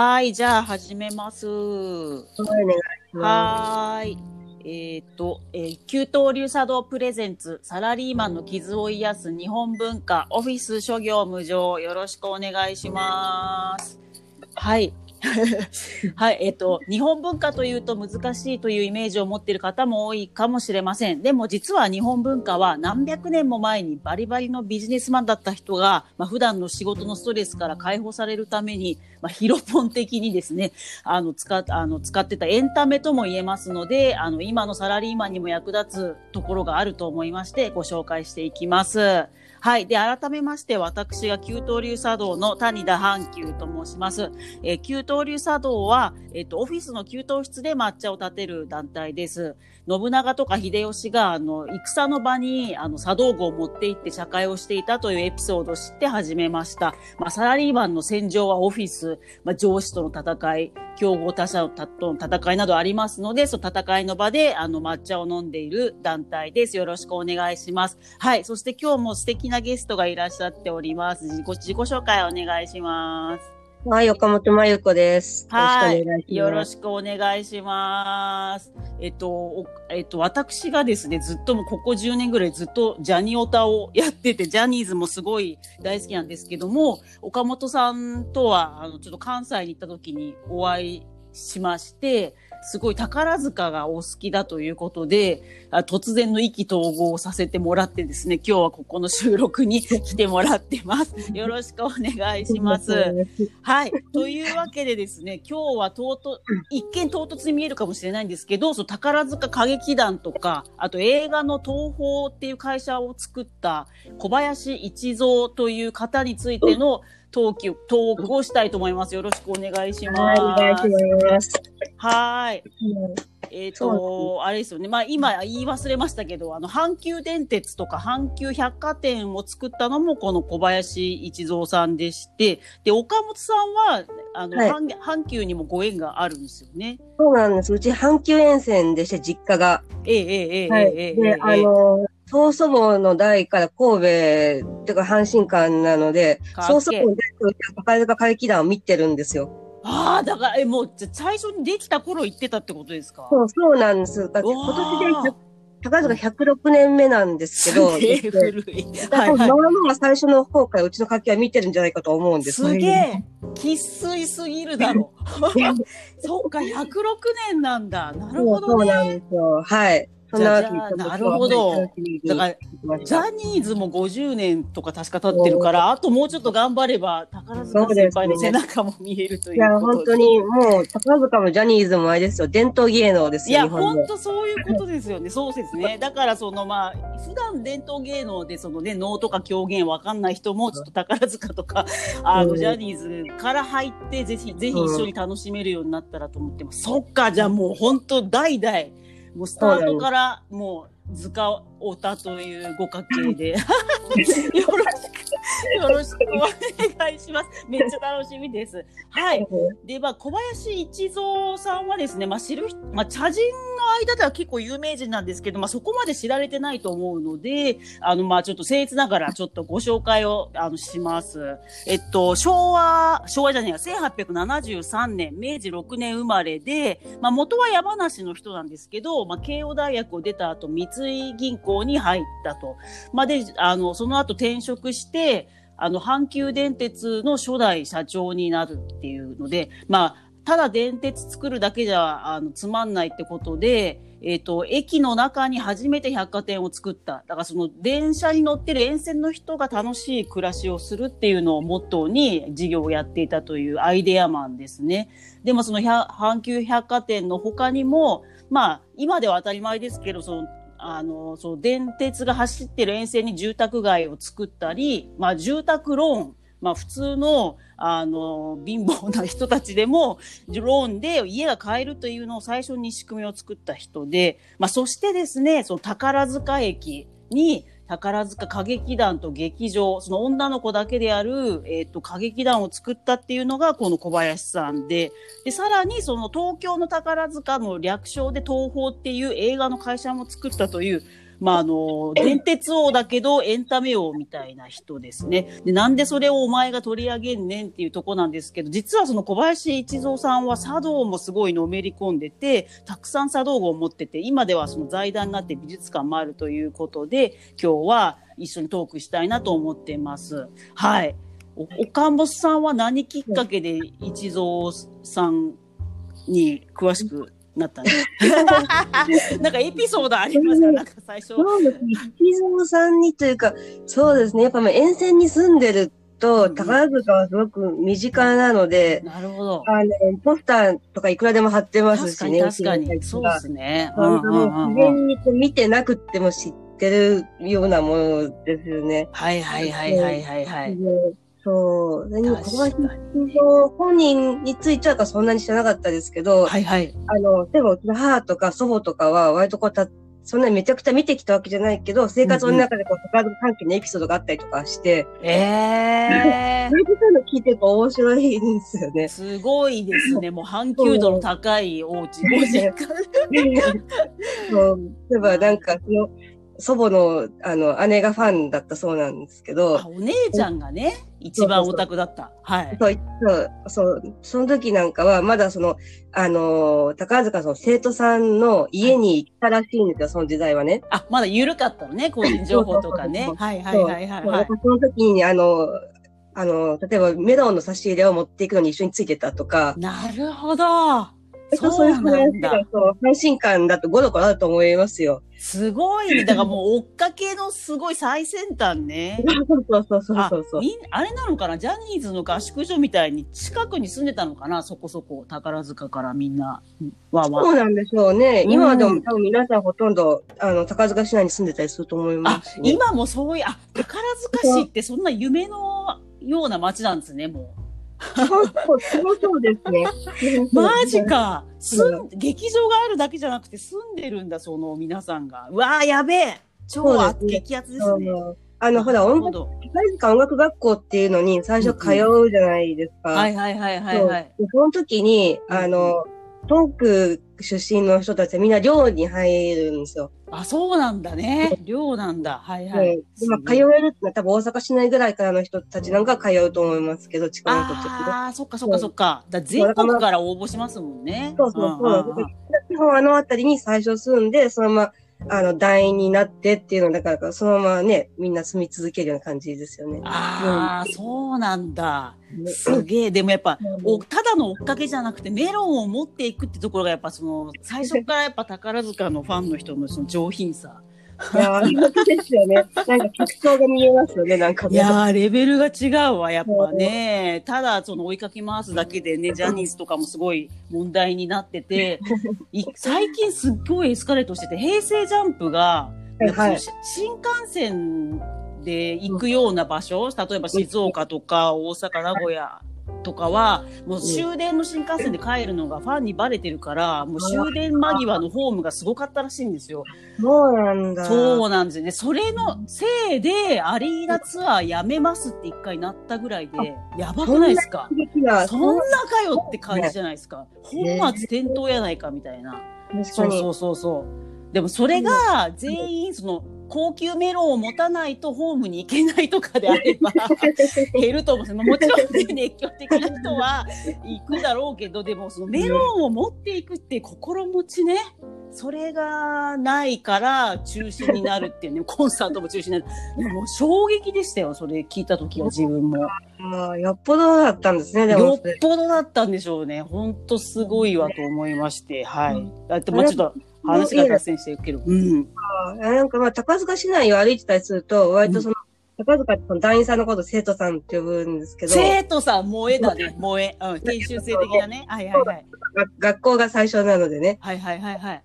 はい、じゃあ始めます。はい。えっ、と、えー、給湯流茶道プレゼンツ、サラリーマンの傷を癒す日本文化、オフィス諸行無常、よろしくお願いします。はい。はい、えっ、と、日本文化というと難しいというイメージを持っている方も多いかもしれません。でも実は日本文化は何百年も前にバリバリのビジネスマンだった人が、まあ、普段の仕事のストレスから解放されるために、まあ、ヒロポン的にですね、あの、使っ、あの、使ってたエンタメとも言えますので、あの、今のサラリーマンにも役立つところがあると思いまして、ご紹介していきます。はい。で、改めまして、私が給湯流茶道の谷田阪急と申します。えー、給湯流茶道は、えっ、と、オフィスの給湯室で抹茶を立てる団体です。信長とか秀吉が、あの、戦の場に、あの、茶道具を持って行って社会をしていたというエピソードを知って始めました。まあ、サラリーマンの戦場はオフィス、まあ、上司との戦い、競合他社との戦いなどありますので、その戦いの場で、あの、抹茶を飲んでいる団体です。よろしくお願いします。はい。そして今日も素敵なゲストがいらっしゃっております。自己紹介お願いします。はい、岡本真由子です。はい。よろしくお願いします。えっと、えっと、私がですね、ずっともここ10年ぐらいずっとジャニオタをやってて、ジャニーズもすごい大好きなんですけども、岡本さんとは、あの、ちょっと関西に行った時にお会いしまして、すごい宝塚がお好きだということで、突然の意気投合をさせてもらってですね、今日はここの収録に来てもらってます。よろしくお願いします。はい。というわけでですね、今日は唐突、一見唐突に見えるかもしれないんですけど、その宝塚歌劇団とか、あと映画の東宝っていう会社を作った小林一三という方についての、トーク、トークをしたいと思います。よろしくお願いします。はい、お願いします。はい。えっ、ー、と、あれですよね。まあ今言い忘れましたけど、あの、阪急電鉄とか阪急百貨店を作ったのもこの小林一三さんでして、で、岡本さんは、あの、はい、阪急にもご縁があるんですよね。そうなんです。うち阪急沿線でして、実家が。ええええはい、ええで、あの、曽祖母の代から神戸、てか阪神間なので、曽祖母の代から宝塚歌劇団を見てるんですよ。ああ、だから、え、もう、最初にできた頃行ってたってことですか？そう、そうなんです。だって今年で宝塚106年目なんですけど、すげえ古い。はい、はい。最初の方からうちの歌劇は見てるんじゃないかと思うんですすげえ生粋すぎるだろう。そっか、106年なんだ。なるほどね。そうなんですよ。はい。そんななるほど。だから、ジャニーズも50年とか確か経ってるから、あともうちょっと頑張れば、宝塚先輩の背中も見えるといういや、本当にもう、宝塚もジャニーズもあれですよ、伝統芸能ですよ。いや、本当そういうことですよね。そうですね。だから、そのまあ、普段伝統芸能で、そのね、能とか狂言わかんない人も、ちょっと宝塚とか、あの、ジャニーズから入って、ぜひ、ぜひ一緒に楽しめるようになったらと思ってます。そっか、じゃあもう本当代々、もうスタートからもう図鑑オタというご家系で。よろしくよろしくお願いします。めっちゃ楽しみです。はい。で、まあ、小林一三さんはですね、まあ、知る、まあ、茶人の間では結構有名人なんですけど、まあ、そこまで知られてないと思うので、あの、まあ、ちょっと僭越ながらちょっとご紹介を、あの、します。えっと、昭和、昭和じゃねえや、1873年、明治6年生まれで、まあ、元は山梨の人なんですけど、まあ、慶応大学を出た後、三井銀行に入ったと。まあ、で、あの、その後転職して、あの、阪急電鉄の初代社長になるっていうので、まあ、ただ電鉄作るだけじゃ、あの、つまんないってことで、えっ、ー、と、駅の中に初めて百貨店を作った。だからその電車に乗ってる沿線の人が楽しい暮らしをするっていうのをモットーに事業をやっていたというアイデアマンですね。でもその阪急百貨店の他にも、まあ、今では当たり前ですけど、その、あの、そう、電鉄が走ってる沿線に住宅街を作ったり、まあ、住宅ローン、まあ、普通の、あの、貧乏な人たちでも、ローンで家が買えるというのを最初に仕組みを作った人で、まあ、そしてですね、その宝塚駅に、宝塚歌劇団と劇場、その女の子だけである、えっ、と、歌劇団を作ったっていうのが、この小林さんで、で、さらにその東京の宝塚の略称で東宝っていう映画の会社も作ったという、まあ、あの、電鉄王だけどエンタメ王みたいな人ですね。で、なんでそれをお前が取り上げんねんっていうとこなんですけど、実はその小林一三さんは茶道もすごいのめり込んでて、たくさん茶道具を持ってて、今ではその財団になって美術館もあるということで、今日は一緒にトークしたいなと思ってます。はい。岡本さんは何きっかけで一蔵さんに詳しくなったんです なんかエピソードありますか？なんか最初。そうですね。一蔵さんにというか、そうですね。やっぱ沿線に住んでると、宝塚はすごく身近なので、なるほど。あの、ポスターとかいくらでも貼ってますしね。確かに、確かに。そうですね。本当に自然に見てなくても知ってるようなものですよね。はいはいはいはいはいはい。そう。何も小林本人についてはそんなに知らなかったですけど、はいはい。あの、例えばうちの母とか祖母とかは割とこうた、そんなにめちゃくちゃ見てきたわけじゃないけど、生活の中でこう、宝塚関係のエピソードがあったりとかして、ええー。そういうの聞いてると面白いんですよね。すごいですね。もう阪急度の高いお家、ご実家。そう。例えばなんか、その、祖母の、あの、姉がファンだったそうなんですけど。お姉ちゃんがね、一番オタクだった。はい。そう、そう、その時なんかは、まだその、あの、宝塚の生徒さんの家に行ったらしいんですよ、その時代はね。あ、まだ緩かったのね、個人情報とかね。はいはいはいはい、はい。その時に、あの、あの、例えばメロンの差し入れを持っていくのに一緒についてたとか。なるほど。そういう話が、そう、安心感だと5度かあると思いますよ。すごい、ね、だからもう追っかけのすごい最先端ね。そうそうそうそうそうあ。あれなのかな？ジャニーズの合宿所みたいに近くに住んでたのかな？そこそこ宝塚からみんな。わわそうなんでしょうね。今でも多分皆さんほとんど、あの、宝塚市内に住んでたりすると思います、ね、今もそういう、あ、宝塚市ってそんな夢のような街なんですね、もう。そうそう、そうですね。マジか。すん、劇場があるだけじゃなくて住んでるんだ、その皆さんが。うわー、やべえ。超激アツですね。あの、ほら、音楽、宝塚音楽学校っていうのに最初通うじゃないですか。はいはいはいはいはい。その時に、あの、東区出身の人たちはみんな寮に入るんですよ。あ、そうなんだね。寮なんだ。はいはい。今、通えるって多分大阪市内ぐらいからの人たちなんか通うと思いますけど、近い人って。ああ、そっかそっかそっか。だ全国から応募しますもんね。そうそうそう。基本あの辺りに最初住んで、そのままあの、団員になってっていうのだから、そのままね、みんな住み続けるような感じですよね。ああ、うん、そうなんだ。すげえ。でもやっぱ、お、ただの追っかけじゃなくて、メロンを持っていくってところがやっぱその、最初からやっぱ宝塚のファンの人のその上品さ。いやー、本当ですよね。なんか特徴が見えますよね、なんか、ね。いやー、レベルが違うわ、やっぱね。ただ、その追いかけ回すだけでね、ジャニーズとかもすごい問題になってて、最近すっごいエスカレートしてて、平成ジャンプが、はい、新幹線で行くような場所、例えば静岡とか大阪、名古屋とかは、もう終電の新幹線で帰るのがファンにバレてるから、もう終電間際のホームがすごかったらしいんですよ。そうなんだ。そうなんですよね。それのせいで、アリーナツアーやめますって一回なったぐらいで、やばくないですか？そんなかよって感じじゃないですか？本末転倒やないかみたいな。そうそうそうそう。でもそれが全員その高級メロンを持たないとホームに行けないとかであれば 減ると思うんですもちろん、ね、熱狂的な人は行くだろうけどでもそのメロンを持っていくって心持ちねそれがないから中止になるっていうね コンサートも中止になるいやもう衝撃でしたよそれ聞いた時は自分も。ああ、よっぽどだったんですね、でも。よっぽどだったんでしょうね。ほんとすごいわと思いまして、はい。だって、まあちょっと、話が脱線してるけど。うん。なんかまあ、高塚市内を歩いてたりすると、割とその、うん、高塚ってその団員さんのこと生徒さんって呼ぶんですけど。生徒さん、萌えだね、萌え。うん、研修生的なね。はいはいはい。学校が最初なのでね。はいはいはいはい。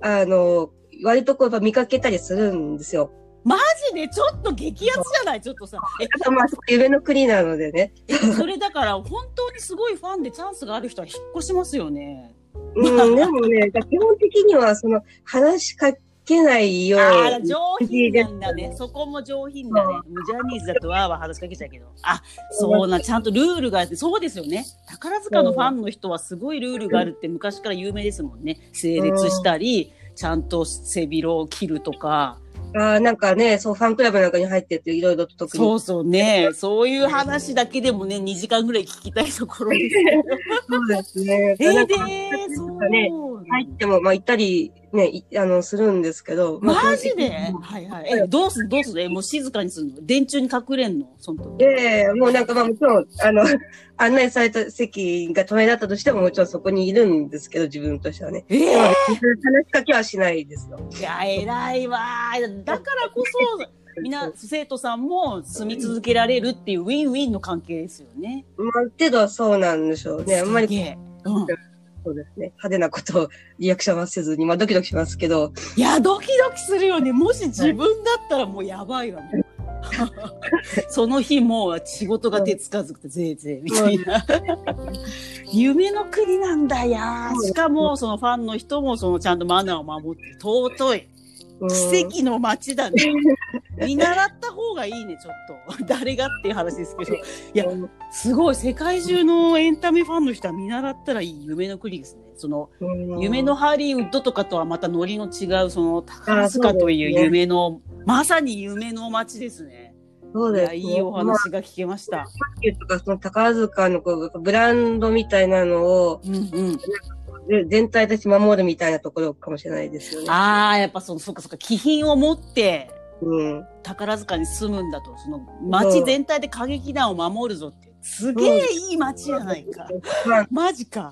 あの、割とこう見かけたりするんですよ。マジで？ちょっと激アツじゃない？ちょっとさ。え、あとまあ、夢の国なのでね。それだから、本当にすごいファンでチャンスがある人は引っ越しますよね。うん、でもね、基本的には、その、話しかけないようああ、上品なんだね。そこも上品だね。ジャニーズだとわーわー話しかけちゃうけど。あ、そうな、ちゃんとルールがあって、そうですよね。宝塚のファンの人はすごいルールがあるって昔から有名ですもんね。整列したり、ちゃんと背広を着るとか。ああ、なんかね、そう、ファンクラブなんかに入ってて、いろいろと特に。そうそうね。そういう話だけでもね、2時間ぐらい聞きたいところですね。そうですね。えー、でか、そう。ね入っても、まあ、行ったり、ね、いあの、するんですけど。まあマジで？はいはい。え、どうすんどうすん？え、もう静かにするの？電柱に隠れんの？その時。ええもうなんかまあもちろん、あの、案内された席が止めだったとしてももちろんそこにいるんですけど、自分としてはね。えでもー、話しかけはしないですよ。いや、偉いわー。だからこそ、みんな、生徒さんも住み続けられるっていうウィンウィンの関係ですよね。まあ、程度はそうなんでしょうね。あんまりうん。そうですね。派手なことをリアクションはせずに、まあドキドキしますけど、いや、ドキドキするよね。もし自分だったらもうやばいわ、も うその日もう仕事が手つかずくてぜいぜいみたいな。夢の国なんだや。しかもそのファンの人もそのちゃんとマナーを守って尊い。うん奇跡の街だね。見習った方がいいね、ちょっと。誰がっていう話ですけど。いやすごい、世界中のエンタメファンの人は見習ったらいい夢の国ですね。その、うん夢のハリウッドとかとはまたノリの違う、その宝塚という夢の、まさに夢の街ですね。そうですね。いいおまあ話が聞けました。とか、その宝塚のこうブランドみたいなのをうんうん。で全体として守るみたいなところかもしれないですよね。ああ、やっぱその、そっかそっか、気品を持ってうん。宝塚に住むんだと、その街全体で歌劇団を守るぞって。すげえいい街じゃないか。まあマジか。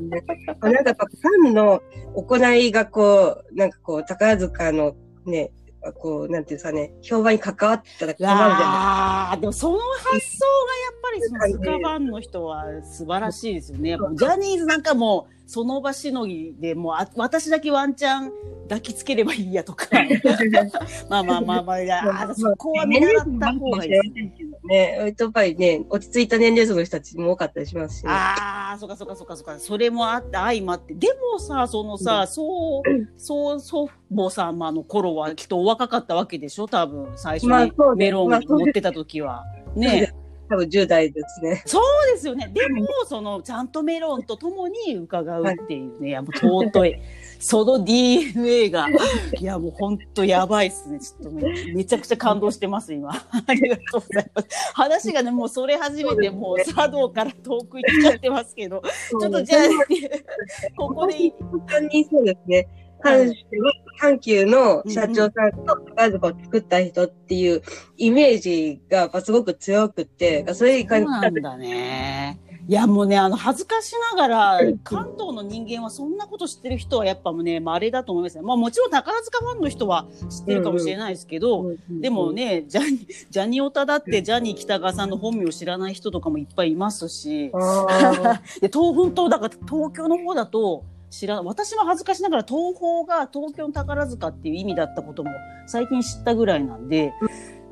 ね。まあなんかやっぱファンの行いがこう、なんかこう、宝塚のね、こう、なんていうんですかね、評判に関わったら困るじゃないああ、でもその発想がやっぱりそのスカファンの人は素晴らしいですよね。ジャニーズなんかもうその場しのぎでもうあ私だけワンチャン抱きつければいいやとか。まあまあまあまあ、いやあそこは見習った方がいいですね。やっぱりね、落ち着いた年齢層の人たちも多かったりしますし、ね。ああ、そっかそっかそっかそっか。それもあって、相まって。でもさ、そのさ、そう、そう、祖母様の頃はきっとお若かったわけでしょ？多分、最初にメロン持ってた時は。ね多分10代ですね。そうですよね。でも、その、ちゃんとメロンと共に伺うっていうね、いや、もう尊い。その DNA が、いや、もう本当やばいっすね。ちょっとめめちゃくちゃ感動してます、今。ありがとうございます。話がね、もうそれ始めて、もう茶道から遠く行っちゃってますけど、ちょっとじゃあ、ここでいい、本当にそうですね。阪阪急の社長さんと宝塚を作った人っていうイメージがやっぱすごく強くて、そういうそ感じうなんだね。いやもうね、あの、恥ずかしながら、関東の人間はそんなこと知ってる人はやっぱもうね、稀だと思いますね。まあもちろん宝塚ファンの人は知ってるかもしれないですけど、でも、ね、ジャニ、ジャニオタだってジャニー北川さんの本名を知らない人とかもいっぱいいますし、あで、東、本当だから東京の方だと、知ら私も恥ずかしながら東宝が東京の宝塚っていう意味だったことも最近知ったぐらいなんで、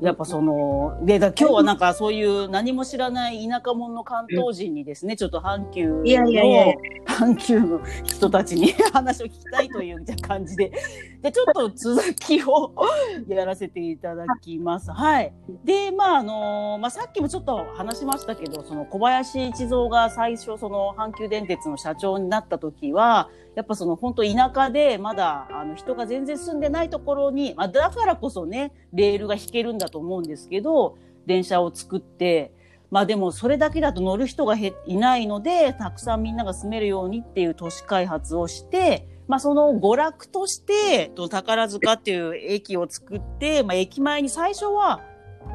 やっぱその、で、だ今日はなんかそういう何も知らない田舎者の関東人にですね、ちょっと阪急の、いやいやいや阪急の人たちに 話を聞きたいという感じで、で、ちょっと続きを やらせていただきます。はい。で、まあ、あのまあ、さっきもちょっと話しましたけど、その小林一三が最初、その阪急電鉄の社長になった時は、やっぱその本当田舎でまだあの人が全然住んでないところに、まあ、だからこそね、レールが引けるんだと思うんですけど、電車を作って、まあでもそれだけだと乗る人がいないので、たくさんみんなが住めるようにっていう都市開発をして、まあその娯楽として、宝塚っていう駅を作って、まあ駅前に最初は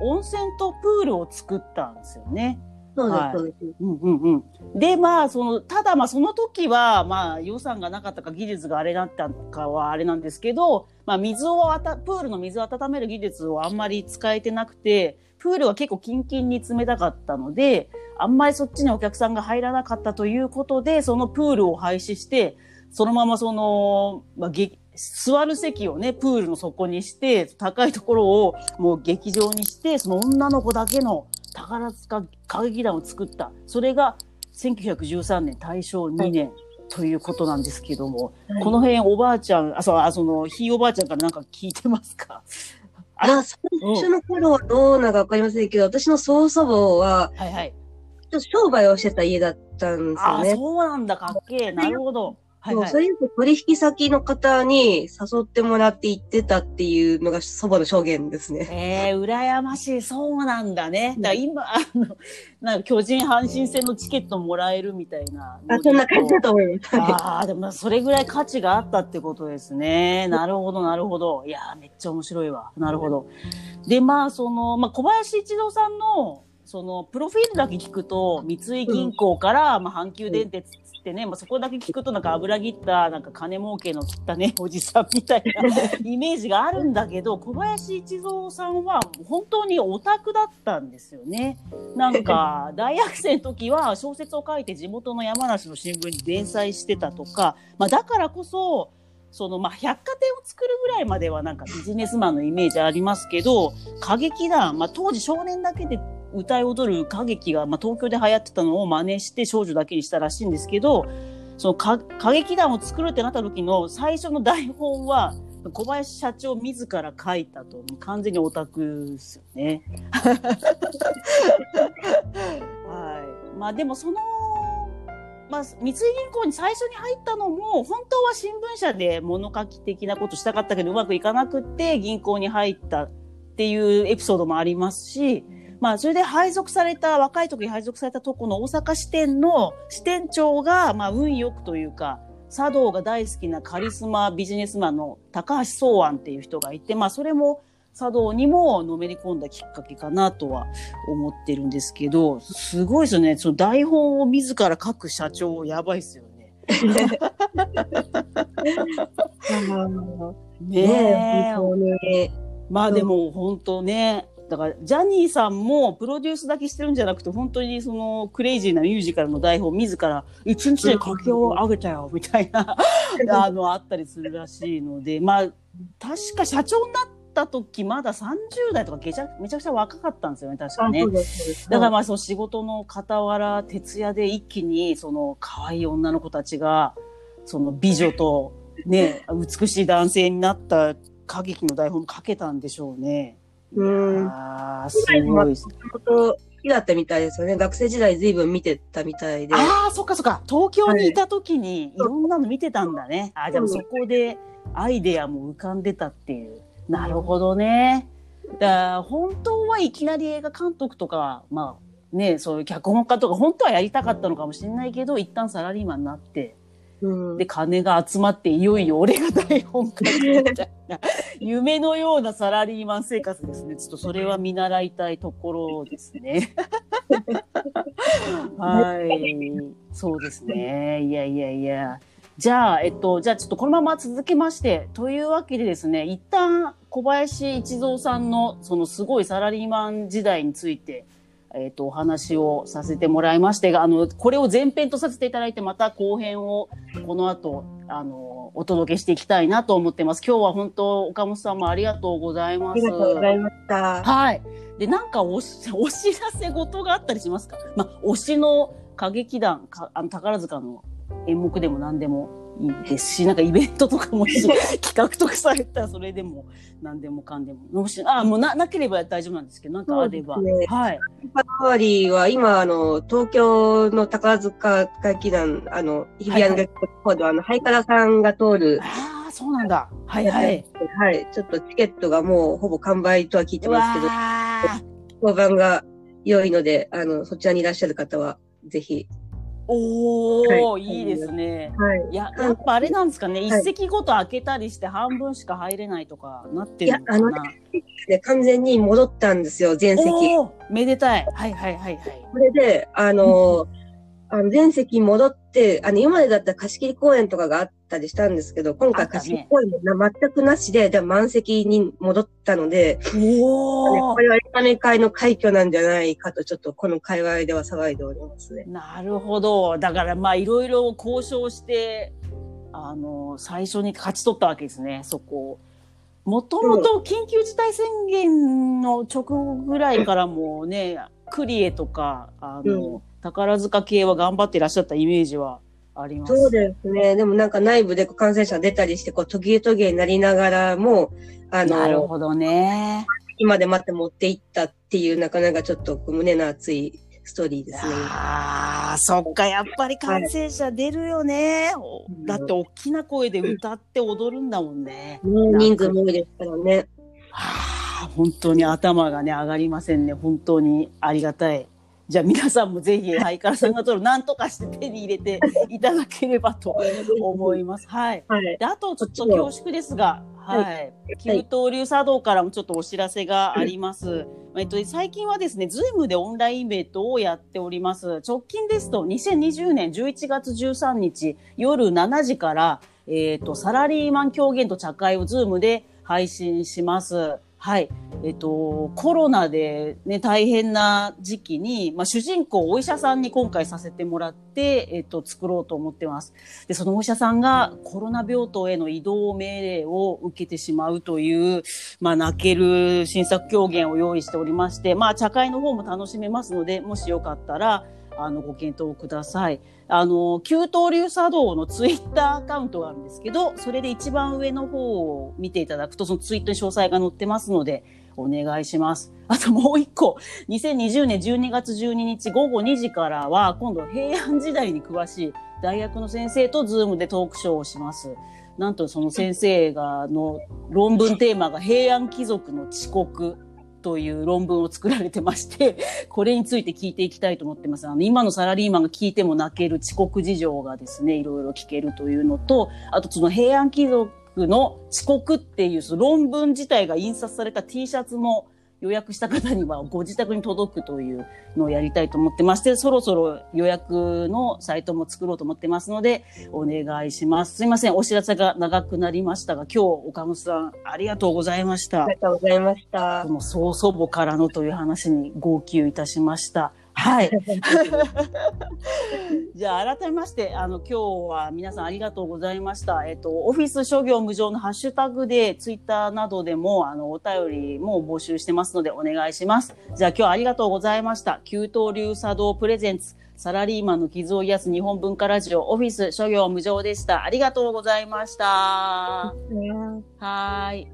温泉とプールを作ったんですよね。そうです、はいそうです。うんうんうん。で、まあ、その、ただまあ、その時は、まあ、予算がなかったか、技術があれだったかはあれなんですけど、まあ、水をあた、プールの水を温める技術をあんまり使えてなくて、プールは結構キンキンに冷たかったので、あんまりそっちにお客さんが入らなかったということで、そのプールを廃止して、そのままその、まあ、げ座る席をね、プールの底にして、高いところをもう劇場にして、その女の子だけの宝塚歌劇団を作った。それが1913年大正2年ということなんですけども、はいこの辺おばあちゃん、あ、そう、あその、ひいおばあちゃんからなんか聞いてますか？あ、最初の頃はどうなのかわかりませんけど、私の曽祖母は、はいはい。ちょっと商売をしてた家だったんですあよね。そうなんだ、かっけえ。なるほど。はいはいそういう取引先の方に誘ってもらって行ってたっていうのが祖母の証言ですね。えー、羨ましい。そうなんだね。だ今、あの、なんか巨人阪神戦のチケットもらえるみたいな。あ、そんな感じだと思います。はいああ、でもそれぐらい価値があったってことですね。なるほど、なるほど。いやー、めっちゃ面白いわ。なるほど。で、まあ、その、まあ、小林一郎さんの、その、プロフィールだけ聞くと、三井銀行から、まあ、阪急電鉄つってね、まあ、そこだけ聞くと、なんか油切った、なんか金儲けの切ったね、おじさんみたいな イメージがあるんだけど、小林一郎さんは本当にオタクだったんですよね。なんか、大学生の時は小説を書いて地元の山梨の新聞に連載してたとか、まあ、だからこそ、その、まあ、百貨店を作るぐらいまではなんかビジネスマンのイメージありますけど、歌劇団、まあ、当時少年だけで歌い踊る歌劇が、まあ、東京で流行ってたのを真似して少女だけにしたらしいんですけど、その歌歌劇団を作るってなった時の最初の台本は、小林社長自ら書いたと、完全にオタクですよね。はい。まあでもその、まあ、三井銀行に最初に入ったのも、本当は新聞社で物書き的なことしたかったけど、うまくいかなくって銀行に入ったっていうエピソードもありますし、まあ、それで配属された、若い時に配属されたとこの大阪支店の支店長が、まあ、運よくというか、茶道が大好きなカリスマビジネスマンの高橋宗安っていう人がいて、まあ、それも茶道にものめり込んだきっかけかなとは思ってるんですけど、すごいですよね。その台本を自ら書く社長、やばいですよね。ねえね。まあでも本当ね、だからジャニーさんもプロデュースだけしてるんじゃなくて、本当にそのクレイジーなミュージカルの台本自ら一日で書き上げたよ、みたいな、あの、あったりするらしいので、まあ、確か社長になった時まだ30代とかめちゃめちゃくちゃ若かったんですよね、確かねだからまあその仕事の傍ら、徹夜で一気にその可愛い女の子たちが、その美女とね、美しい男性になった歌劇の台本も書けたんでしょうね。うんああ、すごいです。本当好きだったみたいですよね。学生時代随分見てたみたいで。ああ、そっかそっか。東京にいた時にいろんなの見てたんだね。ああ、じゃあそこでアイデアも浮かんでたっていう。なるほどね。だから本当はいきなり映画監督とか、まあね、そういう脚本家とか本当はやりたかったのかもしれないけど、一旦サラリーマンになって、うんで、金が集まって、いよいよ俺が台本書くみたいな、夢のようなサラリーマン生活ですね。ちょっとそれは見習いたいところですね。はい。そうですね。いやいやいや。じゃあ、えっと、じゃあちょっとこのまま続けまして、というわけでですね、一旦小林一三さんのそのすごいサラリーマン時代について、えっと、お話をさせてもらいましてが、あの、これを前編とさせていただいて、また後編をこの後、あの、お届けしていきたいなと思ってます。今日は本当、岡本さんもありがとうございます。ありがとうございました。はい。で、なんかおし、お知らせ事があったりしますか？まあ、推しの歌劇団、かあの宝塚の演目でも何でもですし、なんかイベントとかもし 企画とかされたらそれでも何でもかんでも。もし、あ、もうな、なければ大丈夫なんですけど、なんかあれば。ねはい。代わりは、今、あの、東京の宝塚歌劇団、あの、日比谷の学校の方では、あの、ハイカラさんが通る、ああ、そうなんだ。はいはい。はい、ちょっとチケットがもうほぼ完売とは聞いてうますけど、評判が良いので、あの、そちらにいらっしゃる方は、ぜひ。おー、はいいいですね。はい。いや、やっぱあれなんですかね。一席ごと開けたりして半分しか入れないとかなってるのかな。いやあので、完全に戻ったんですよ、全席。おーめでたい。はいはいはいはい。それで、あの、あの全席戻って、あの、今までだったら貸し切り公演とかがあったりしたんですけど、今回貸し切り公演もな全くなしで、で満席に戻ったので、おこれはエンタメ界の快挙なんじゃないかと、ちょっとこの界隈では騒いでおりますね。なるほど。だからまあいろいろ交渉して、あの、最初に勝ち取ったわけですね、そこを。もともと緊急事態宣言の直後ぐらいからもね、クリエとか、あの、うん宝塚系は頑張っていらっしゃったイメージはあります。そうですね。でもなんか内部で感染者出たりして、こう、途切れ途切れになりながらも、あの、なるほどね。今で待って持っていったっていう、なかなかちょっと胸の熱いストーリーですね。ああ、そっか、やっぱり感染者出るよね。いだって大きな声で歌って踊るんだもんね。ね人数も多いですからね。はあ、本当に頭がね、上がりませんね。本当にありがたい。じゃあ皆さんもぜひ、はいからさんが通る、なんとかして手に入れていただければと思います。はい。はい。であと、ちょっと恐縮ですが、はい。給湯流茶道からもちょっとお知らせがあります。えっと、最近はですね、ズームでオンラインイベントをやっております。直近ですと、2020年11月13日夜7時から、えっと、サラリーマン狂言と茶会をズームで配信します。はい。えっと、コロナでね、大変な時期に、まあ、主人公、お医者さんに今回させてもらって、えっと、作ろうと思ってます。で、そのお医者さんがコロナ病棟への移動命令を受けてしまうという、まあ、泣ける新作狂言を用意しておりまして、まあ、茶会の方も楽しめますので、もしよかったら、あの、ご検討ください。あの、給湯流茶道のツイッターアカウントがあるんですけど、それで一番上の方を見ていただくと、そのツイートに詳細が載ってますので、お願いします。あともう一個、2020年12月12日午後2時からは、今度平安時代に詳しい大学の先生とズームでトークショーをします。なんとその先生が、の論文テーマが平安貴族の遅刻という論文を作られてまして、これについて聞いていきたいと思ってます。あの、今のサラリーマンが聞いても泣ける遅刻事情がですね、いろいろ聞けるというのと、あとその平安貴族の遅刻っていうその論文自体が印刷された T シャツも予約した方にはご自宅に届くというのをやりたいと思ってまして、そろそろ予約のサイトも作ろうと思ってますので、お願いします。すいません、お知らせが長くなりましたが、今日岡本さんありがとうございましたあり。がとうございましたこ。の曽祖母からのという話に号泣いたしました。はい。じゃあ改めまして、あの、今日は皆さんありがとうございました。えっと、オフィス諸行無常のハッシュタグで、ツイッターなどでも、あの、お便りも募集してますので、お願いします。じゃあ今日はありがとうございました。給湯流茶道プレゼンツ、サラリーマンの傷を癒す日本文化ラジオ、オフィス諸行無常でした。ありがとうございました。はーい。